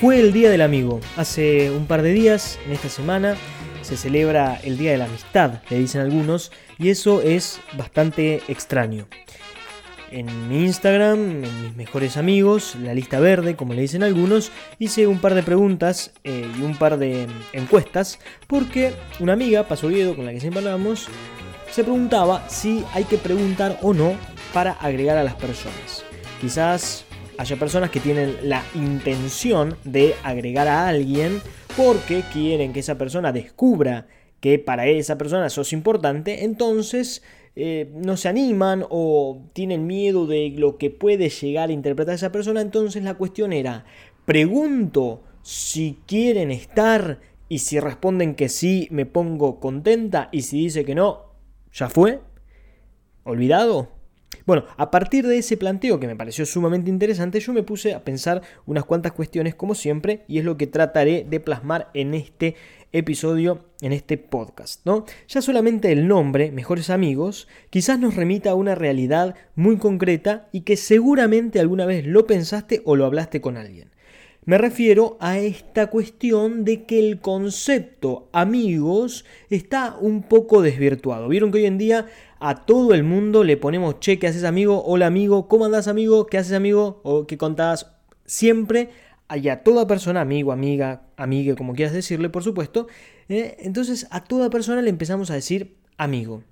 Fue el Día del Amigo. Hace un par de días, en esta semana, se celebra el Día de la Amistad, le dicen algunos, y eso es bastante extraño. En mi Instagram, en mis mejores amigos, la lista verde, como le dicen algunos, hice un par de preguntas eh, y un par de encuestas, porque una amiga, Paso Oviedo, con la que siempre hablamos, se preguntaba si hay que preguntar o no para agregar a las personas. Quizás haya personas que tienen la intención de agregar a alguien porque quieren que esa persona descubra que para esa persona sos importante, entonces eh, no se animan o tienen miedo de lo que puede llegar a interpretar esa persona, entonces la cuestión era, pregunto si quieren estar y si responden que sí, me pongo contenta y si dice que no, ya fue, olvidado. Bueno, a partir de ese planteo que me pareció sumamente interesante, yo me puse a pensar unas cuantas cuestiones como siempre y es lo que trataré de plasmar en este episodio, en este podcast, ¿no? Ya solamente el nombre, Mejores Amigos, quizás nos remita a una realidad muy concreta y que seguramente alguna vez lo pensaste o lo hablaste con alguien. Me refiero a esta cuestión de que el concepto amigos está un poco desvirtuado. Vieron que hoy en día a todo el mundo le ponemos che, ¿qué haces amigo? Hola amigo, ¿cómo andás amigo? ¿Qué haces amigo? O qué contás siempre y a toda persona, amigo, amiga, amigue, como quieras decirle, por supuesto. Eh, entonces a toda persona le empezamos a decir amigo.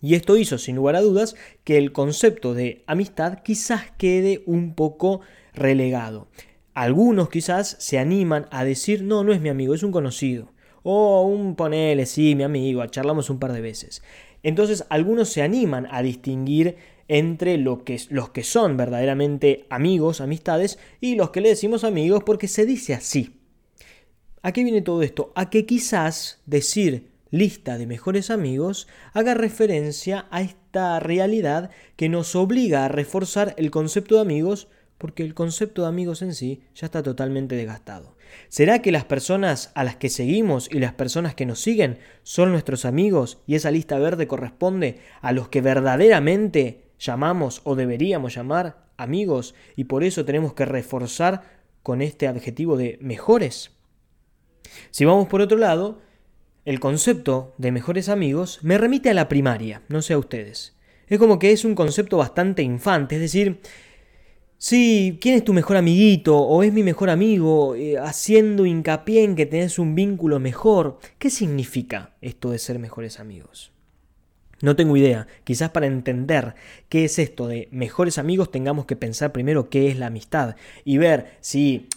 Y esto hizo, sin lugar a dudas, que el concepto de amistad quizás quede un poco relegado. Algunos quizás se animan a decir, no, no es mi amigo, es un conocido. O un ponele, sí, mi amigo, charlamos un par de veces. Entonces algunos se animan a distinguir entre lo que, los que son verdaderamente amigos, amistades, y los que le decimos amigos porque se dice así. ¿A qué viene todo esto? A que quizás decir lista de mejores amigos haga referencia a esta realidad que nos obliga a reforzar el concepto de amigos porque el concepto de amigos en sí ya está totalmente desgastado. ¿Será que las personas a las que seguimos y las personas que nos siguen son nuestros amigos y esa lista verde corresponde a los que verdaderamente llamamos o deberíamos llamar amigos y por eso tenemos que reforzar con este adjetivo de mejores? Si vamos por otro lado, el concepto de mejores amigos me remite a la primaria, no sé a ustedes. Es como que es un concepto bastante infante, es decir, Sí, ¿quién es tu mejor amiguito? ¿O es mi mejor amigo? Eh, haciendo hincapié en que tenés un vínculo mejor. ¿Qué significa esto de ser mejores amigos? No tengo idea. Quizás para entender qué es esto de mejores amigos tengamos que pensar primero qué es la amistad y ver si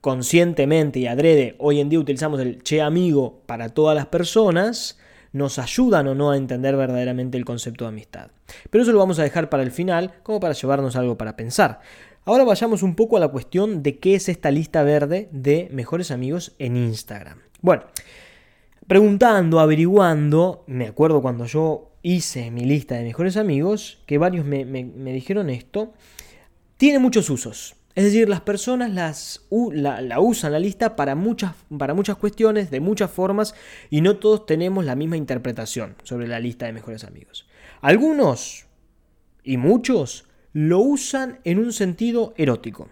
conscientemente y adrede hoy en día utilizamos el che amigo para todas las personas nos ayudan o no a entender verdaderamente el concepto de amistad. Pero eso lo vamos a dejar para el final como para llevarnos algo para pensar. Ahora vayamos un poco a la cuestión de qué es esta lista verde de mejores amigos en Instagram. Bueno, preguntando, averiguando, me acuerdo cuando yo hice mi lista de mejores amigos, que varios me, dijeron esto, tiene muchos usos. Es decir, las personas las, la, la, usan la lista para muchas, para muchas cuestiones, de muchas formas, y no todos tenemos la misma interpretación sobre la lista de mejores amigos. Algunos, y muchos, lo usan en un sentido erótico.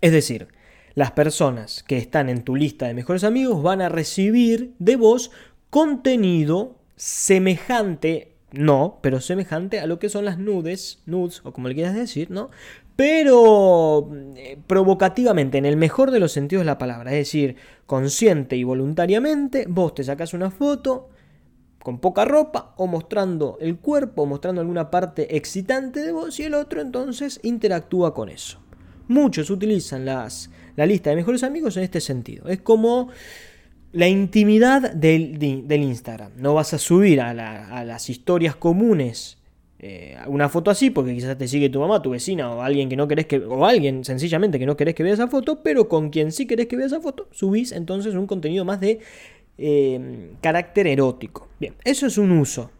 Es decir, las personas que están en tu lista de mejores amigos van a recibir de vos contenido semejante, no, pero semejante a lo que son las nudes, nudes, o como le quieras decir, ¿no? Pero eh, provocativamente, en el mejor de los sentidos de la palabra, es decir, consciente y voluntariamente, vos te sacas una foto, con poca ropa o mostrando el cuerpo, mostrando alguna parte excitante de vos y el otro entonces interactúa con eso. Muchos utilizan las, la lista de mejores amigos en este sentido. Es como la intimidad del, del Instagram. No vas a subir a, las historias comunes eh, una foto así porque quizás te sigue tu mamá, tu vecina o alguien que no querés que o alguien sencillamente que no querés que vea esa foto, pero con quien sí querés que vea esa foto, subís entonces un contenido más de eh, carácter erótico. Bien, eso es un uso.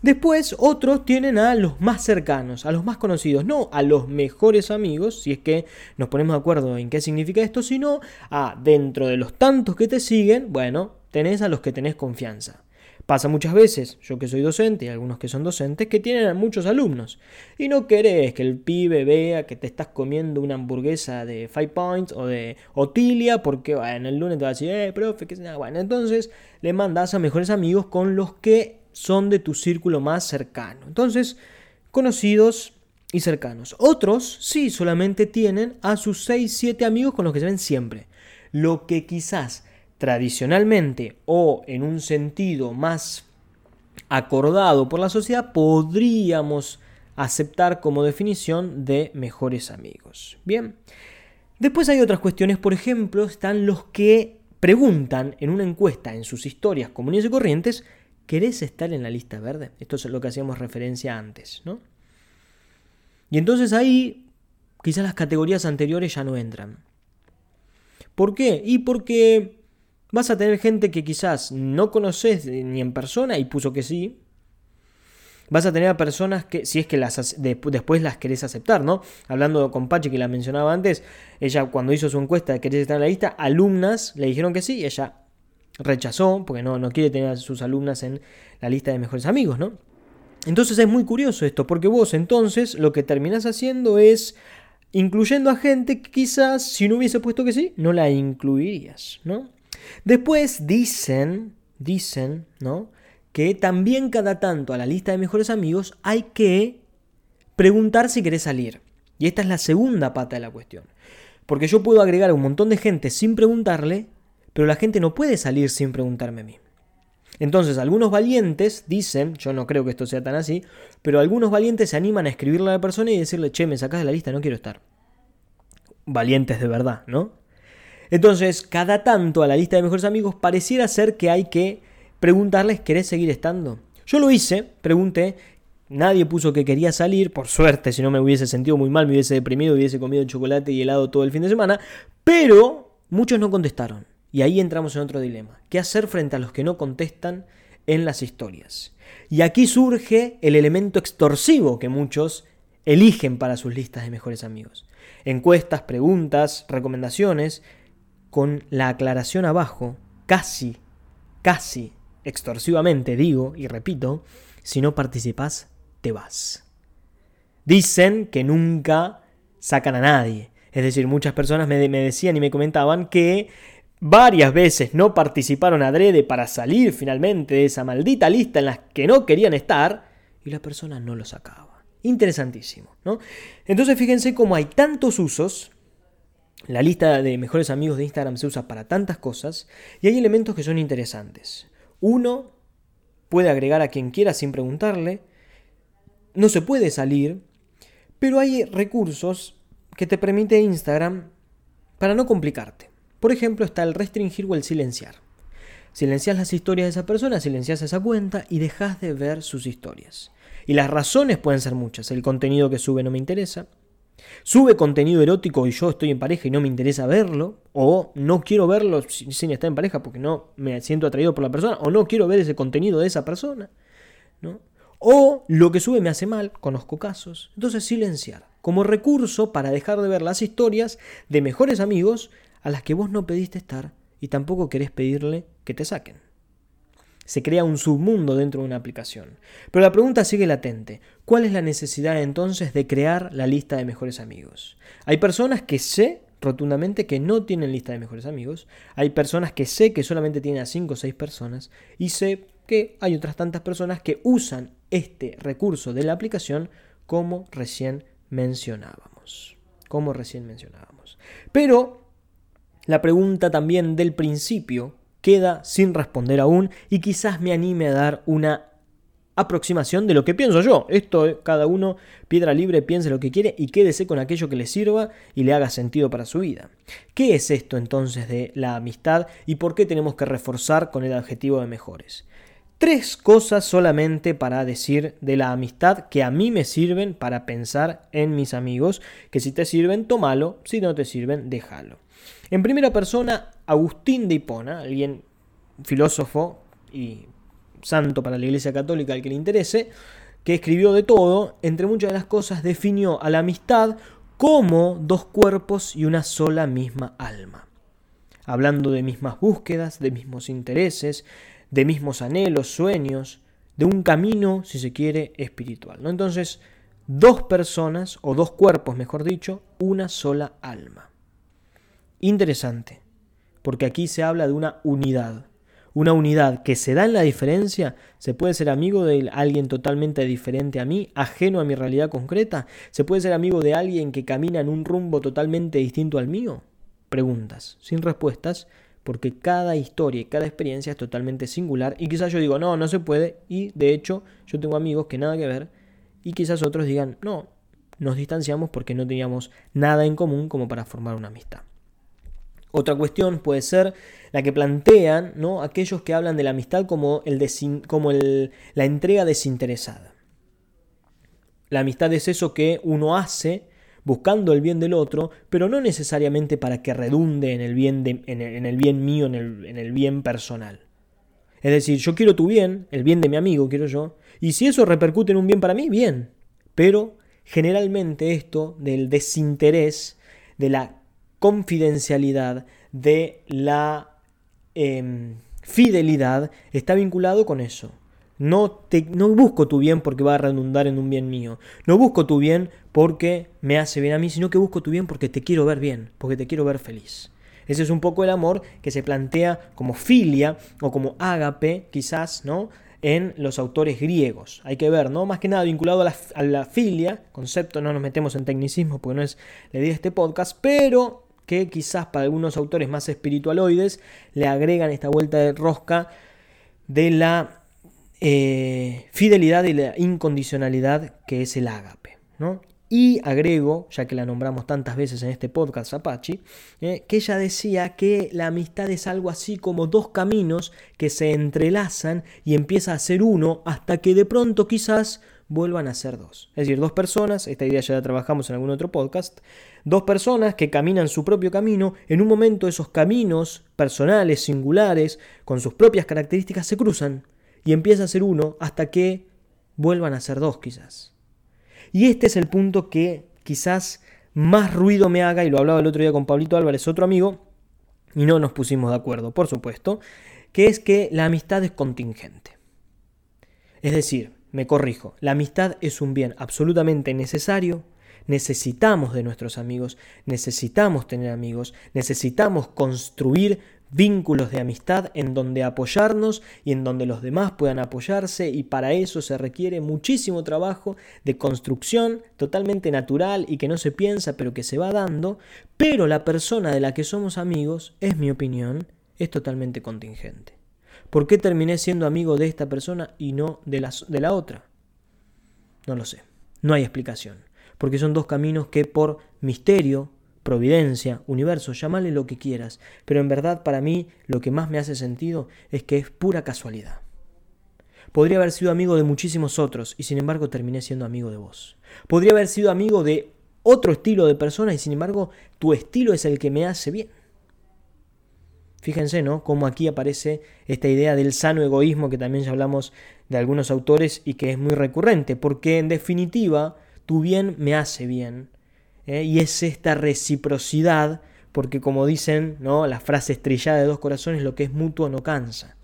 Después otros tienen a los más cercanos, a los más conocidos, no a los mejores amigos, si es que nos ponemos de acuerdo en qué significa esto, sino a dentro de los tantos que te siguen, bueno, tenés a los que tenés confianza. Pasa muchas veces, yo que soy docente y algunos que son docentes, que tienen a muchos alumnos. Y no querés que el pibe vea que te estás comiendo una hamburguesa de Five Points o de Otilia, porque bueno, el lunes te va a decir, eh, profe, que sea. Bueno, entonces le mandas a mejores amigos con los que son de tu círculo más cercano. Entonces, conocidos y cercanos. Otros, sí, solamente tienen a sus 6, 7 amigos con los que se ven siempre. Lo que quizás tradicionalmente o en un sentido más acordado por la sociedad, podríamos aceptar como definición de mejores amigos. Bien, después hay otras cuestiones, por ejemplo, están los que preguntan en una encuesta en sus historias comunes y corrientes, ¿querés estar en la lista verde? Esto es lo que hacíamos referencia antes, ¿no? Y entonces ahí quizás las categorías anteriores ya no entran. ¿Por qué? Y porque Vas a tener gente que quizás no conoces ni en persona y puso que sí. Vas a tener a personas que, si es que las después las querés aceptar, ¿no? Hablando con Pachi, que la mencionaba antes, ella cuando hizo su encuesta de querés estar en la lista, alumnas le dijeron que sí y ella rechazó, porque no, no quiere tener a sus alumnas en la lista de mejores amigos, ¿no? Entonces es muy curioso esto, porque vos entonces lo que terminás haciendo es incluyendo a gente que quizás si no hubiese puesto que sí, no la incluirías, ¿no? Después dicen, dicen, ¿no? Que también cada tanto a la lista de mejores amigos hay que preguntar si querés salir. Y esta es la segunda pata de la cuestión. Porque yo puedo agregar a un montón de gente sin preguntarle, pero la gente no puede salir sin preguntarme a mí. Entonces, algunos valientes dicen, yo no creo que esto sea tan así, pero algunos valientes se animan a escribirle a la persona y decirle, che, me sacas de la lista, no quiero estar. Valientes de verdad, ¿no? Entonces, cada tanto a la lista de mejores amigos pareciera ser que hay que preguntarles, ¿querés seguir estando? Yo lo hice, pregunté, nadie puso que quería salir, por suerte, si no me hubiese sentido muy mal, me hubiese deprimido, hubiese comido chocolate y helado todo el fin de semana, pero muchos no contestaron. Y ahí entramos en otro dilema. ¿Qué hacer frente a los que no contestan en las historias? Y aquí surge el elemento extorsivo que muchos eligen para sus listas de mejores amigos. Encuestas, preguntas, recomendaciones con la aclaración abajo, casi, casi extorsivamente digo y repito, si no participas, te vas. Dicen que nunca sacan a nadie. Es decir, muchas personas me, decían y me comentaban que varias veces no participaron adrede para salir finalmente de esa maldita lista en la que no querían estar y la persona no lo sacaba. Interesantísimo, ¿no? Entonces fíjense cómo hay tantos usos la lista de mejores amigos de Instagram se usa para tantas cosas y hay elementos que son interesantes. Uno, puede agregar a quien quiera sin preguntarle. No se puede salir, pero hay recursos que te permite Instagram para no complicarte. Por ejemplo, está el restringir o el silenciar. Silencias las historias de esa persona, silencias esa cuenta y dejas de ver sus historias. Y las razones pueden ser muchas. El contenido que sube no me interesa, Sube contenido erótico y yo estoy en pareja y no me interesa verlo, o no quiero verlo sin estar en pareja porque no me siento atraído por la persona, o no quiero ver ese contenido de esa persona, ¿no? O lo que sube me hace mal, conozco casos. Entonces silenciar, como recurso para dejar de ver las historias de mejores amigos a las que vos no pediste estar y tampoco querés pedirle que te saquen se crea un submundo dentro de una aplicación. Pero la pregunta sigue latente. ¿Cuál es la necesidad entonces de crear la lista de mejores amigos? Hay personas que sé rotundamente que no tienen lista de mejores amigos. Hay personas que sé que solamente tienen a 5 o 6 personas. Y sé que hay otras tantas personas que usan este recurso de la aplicación como recién mencionábamos. Como recién mencionábamos. Pero la pregunta también del principio queda sin responder aún y quizás me anime a dar una aproximación de lo que pienso yo. Esto cada uno, piedra libre, piense lo que quiere y quédese con aquello que le sirva y le haga sentido para su vida. ¿Qué es esto entonces de la amistad y por qué tenemos que reforzar con el adjetivo de mejores? Tres cosas solamente para decir de la amistad que a mí me sirven para pensar en mis amigos, que si te sirven, tómalo, si no te sirven, déjalo. En primera persona, Agustín de Hipona, alguien filósofo y santo para la Iglesia Católica al que le interese, que escribió de todo, entre muchas de las cosas definió a la amistad como dos cuerpos y una sola misma alma. Hablando de mismas búsquedas, de mismos intereses, de mismos anhelos, sueños, de un camino, si se quiere, espiritual. ¿no? Entonces, dos personas, o dos cuerpos, mejor dicho, una sola alma. Interesante, porque aquí se habla de una unidad. Una unidad que se da en la diferencia. Se puede ser amigo de alguien totalmente diferente a mí, ajeno a mi realidad concreta. Se puede ser amigo de alguien que camina en un rumbo totalmente distinto al mío. Preguntas, sin respuestas, porque cada historia y cada experiencia es totalmente singular y quizás yo digo, no, no se puede y de hecho yo tengo amigos que nada que ver y quizás otros digan, no, nos distanciamos porque no teníamos nada en común como para formar una amistad. Otra cuestión puede ser la que plantean ¿no? aquellos que hablan de la amistad como, el como el, la entrega desinteresada. La amistad es eso que uno hace buscando el bien del otro, pero no necesariamente para que redunde en el bien, en, el, bien mío, en el, en el bien personal. Es decir, yo quiero tu bien, el bien de mi amigo quiero yo, y si eso repercute en un bien para mí, bien. Pero generalmente esto del desinterés, de la confidencialidad, de la em, fidelidad, está vinculado con eso. No, te, no busco tu bien porque va a redundar en un bien mío. No busco tu bien porque me hace bien a mí, sino que busco tu bien porque te quiero ver bien, porque te quiero ver feliz. Ese es un poco el amor que se plantea como filia o como ágape, quizás, ¿no? En los autores griegos. Hay que ver, ¿no? Más que nada vinculado a la, filia, concepto, no nos metemos en tecnicismo porque no es la idea de este podcast, pero que quizás para algunos autores más espiritualoides le agregan esta vuelta de rosca de la eh, fidelidad y la incondicionalidad que es el ágape. ¿no? Y agrego, ya que la nombramos tantas veces en este podcast Apache, eh, que ella decía que la amistad es algo así como dos caminos que se entrelazan y empieza a ser uno hasta que de pronto quizás vuelvan a ser dos. Es decir, dos personas, esta idea ya la trabajamos en algún otro podcast, dos personas que caminan su propio camino, en un momento esos caminos personales, singulares, con sus propias características, se cruzan y empieza a ser uno hasta que vuelvan a ser dos quizás. Y este es el punto que quizás más ruido me haga, y lo hablaba el otro día con Pablito Álvarez, otro amigo, y no nos pusimos de acuerdo, por supuesto, que es que la amistad es contingente. Es decir, me corrijo, la amistad es un bien absolutamente necesario, necesitamos de nuestros amigos, necesitamos tener amigos, necesitamos construir vínculos de amistad en donde apoyarnos y en donde los demás puedan apoyarse y para eso se requiere muchísimo trabajo de construcción totalmente natural y que no se piensa pero que se va dando, pero la persona de la que somos amigos, es mi opinión, es totalmente contingente. ¿Por qué terminé siendo amigo de esta persona y no de la, de la otra? No lo sé, no hay explicación, porque son dos caminos que por misterio, providencia, universo, llámale lo que quieras, pero en verdad para mí lo que más me hace sentido es que es pura casualidad. Podría haber sido amigo de muchísimos otros y sin embargo terminé siendo amigo de vos. Podría haber sido amigo de otro estilo de persona y sin embargo tu estilo es el que me hace bien. Fíjense, ¿no? Cómo aquí aparece esta idea del sano egoísmo que también ya hablamos de algunos autores y que es muy recurrente, porque en definitiva tu bien me hace bien ¿eh? y es esta reciprocidad, porque como dicen ¿no? la frase estrellada de dos corazones, lo que es mutuo no cansa.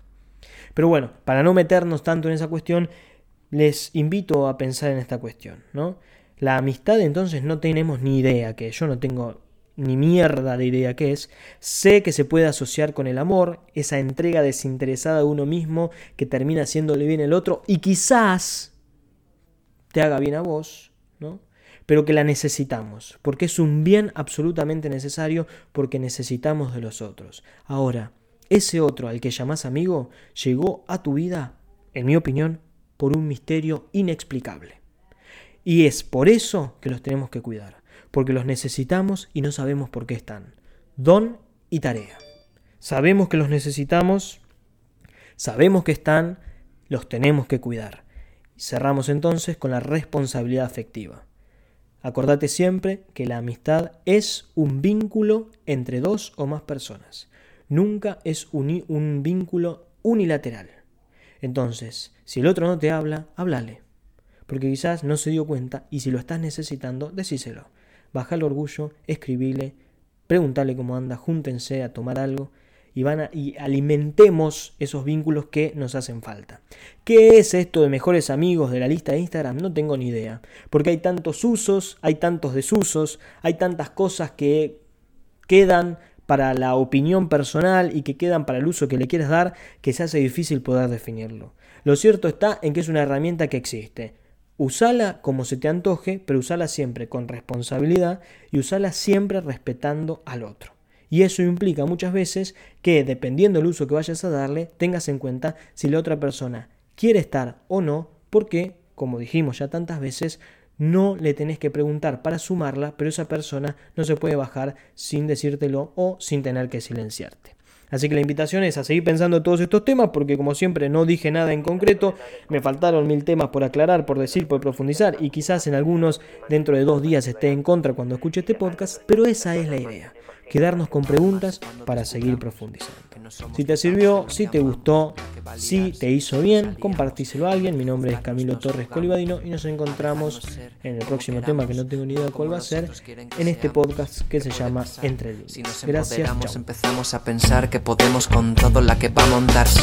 Pero bueno, para no meternos tanto en esa cuestión, les invito a pensar en esta cuestión. ¿no? La amistad entonces no tenemos ni idea que yo no tengo ni mierda de idea que es, sé que se puede asociar con el amor, esa entrega desinteresada de uno mismo que termina haciéndole bien al otro y quizás te haga bien a vos, ¿no? pero que la necesitamos, porque es un bien absolutamente necesario, porque necesitamos de los otros. Ahora, ese otro al que llamas amigo llegó a tu vida, en mi opinión, por un misterio inexplicable. Y es por eso que los tenemos que cuidar, porque los necesitamos y no sabemos por qué están. Don y tarea. Sabemos que los necesitamos, sabemos que están, los tenemos que cuidar. Cerramos entonces con la responsabilidad afectiva. Acordate siempre que la amistad es un vínculo entre dos o más personas. Nunca es un, vínculo unilateral. Entonces, si el otro no te habla, háblale. Porque quizás no se dio cuenta y si lo estás necesitando, decíselo. Baja el orgullo, escribile, pregúntale cómo anda, júntense a tomar algo y, van y alimentemos esos vínculos que nos hacen falta. ¿Qué es esto de mejores amigos de la lista de Instagram? No tengo ni idea, porque hay tantos usos, hay tantos desusos, hay tantas cosas que quedan para la opinión personal y que quedan para el uso que le quieres dar, que se hace difícil poder definirlo. Lo cierto está en que es una herramienta que existe. Usala como se te antoje, pero usala siempre con responsabilidad y usala siempre respetando al otro. Y eso implica muchas veces que, dependiendo del uso que vayas a darle, tengas en cuenta si la otra persona quiere estar o no, porque, como dijimos ya tantas veces, no le tenés que preguntar para sumarla, pero esa persona no se puede bajar sin decírtelo o sin tener que silenciarte. Así que la invitación es a seguir pensando todos estos temas, porque como siempre no dije nada en concreto, me faltaron mil temas por aclarar, por decir, por profundizar, y quizás en algunos dentro de dos días esté en contra cuando escuche este podcast, pero esa es la idea quedarnos con preguntas para seguir profundizando. Si te sirvió, si te gustó, si te hizo bien, compartíselo a alguien. Mi nombre es Camilo Torres Colibadino y nos encontramos en el próximo tema que no tengo ni idea cuál va a ser en este podcast que se llama Entre Líneas. Gracias. Empezamos a pensar que podemos con todo la que va a montarse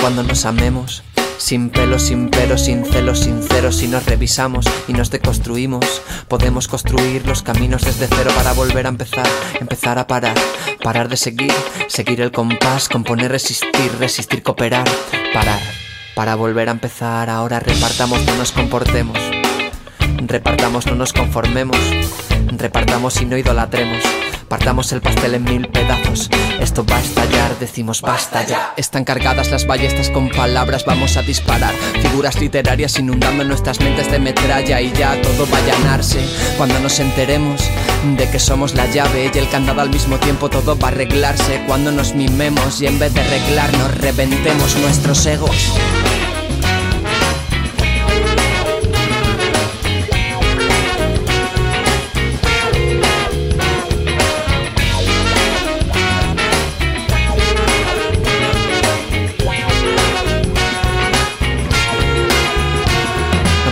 cuando nos amemos sin pelo, sin pero, sin celos, sinceros, si nos revisamos y nos deconstruimos, podemos construir los caminos desde cero para volver a empezar, empezar a parar, parar de seguir, seguir el compás, componer, resistir, resistir, cooperar, parar, para volver a empezar, ahora repartamos, no nos comportemos, repartamos, no nos conformemos, repartamos y no idolatremos. Partamos el pastel en mil pedazos. Esto va a estallar, decimos basta ya. Están cargadas las ballestas con palabras, vamos a disparar. Figuras literarias inundando nuestras mentes de metralla y ya todo va a llenarse. Cuando nos enteremos de que somos la llave y el candado al mismo tiempo, todo va a arreglarse. Cuando nos mimemos y en vez de arreglarnos, reventemos nuestros egos.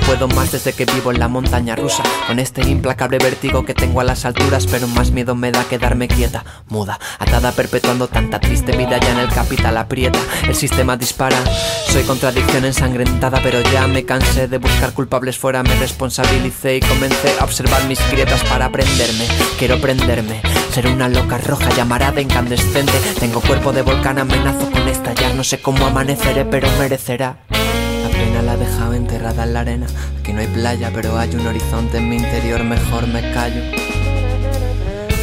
Puedo más desde que vivo en la montaña rusa. Con este implacable vértigo que tengo a las alturas Pero más miedo me da quedarme quieta, muda Atada perpetuando tanta triste vida ya en el capital aprieta. El sistema dispara, soy contradicción ensangrentada Pero ya me cansé de buscar culpables fuera Me responsabilicé y comencé a observar mis grietas para aprenderme. Quiero prenderme, ser una loca roja llamarada incandescente. Tengo cuerpo de volcán, amenazo con estallar No sé cómo amaneceré pero merecerá la he dejado enterrada en la arena. Aquí no hay playa, pero hay un horizonte en mi interior, mejor me callo.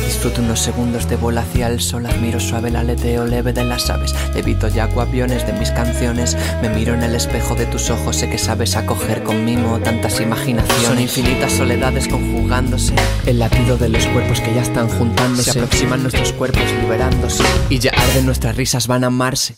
Disfruto unos segundos de vuelo hacia el sol, admiro suave el aleteo leve de las aves, levito ya aviones de mis canciones, me miro en el espejo de tus ojos, sé que sabes acoger con mimo tantas imaginaciones. Son infinitas soledades conjugándose, el latido de los cuerpos que ya están juntándose, se aproximan nuestros cuerpos liberándose, y ya arden nuestras risas van a amarse.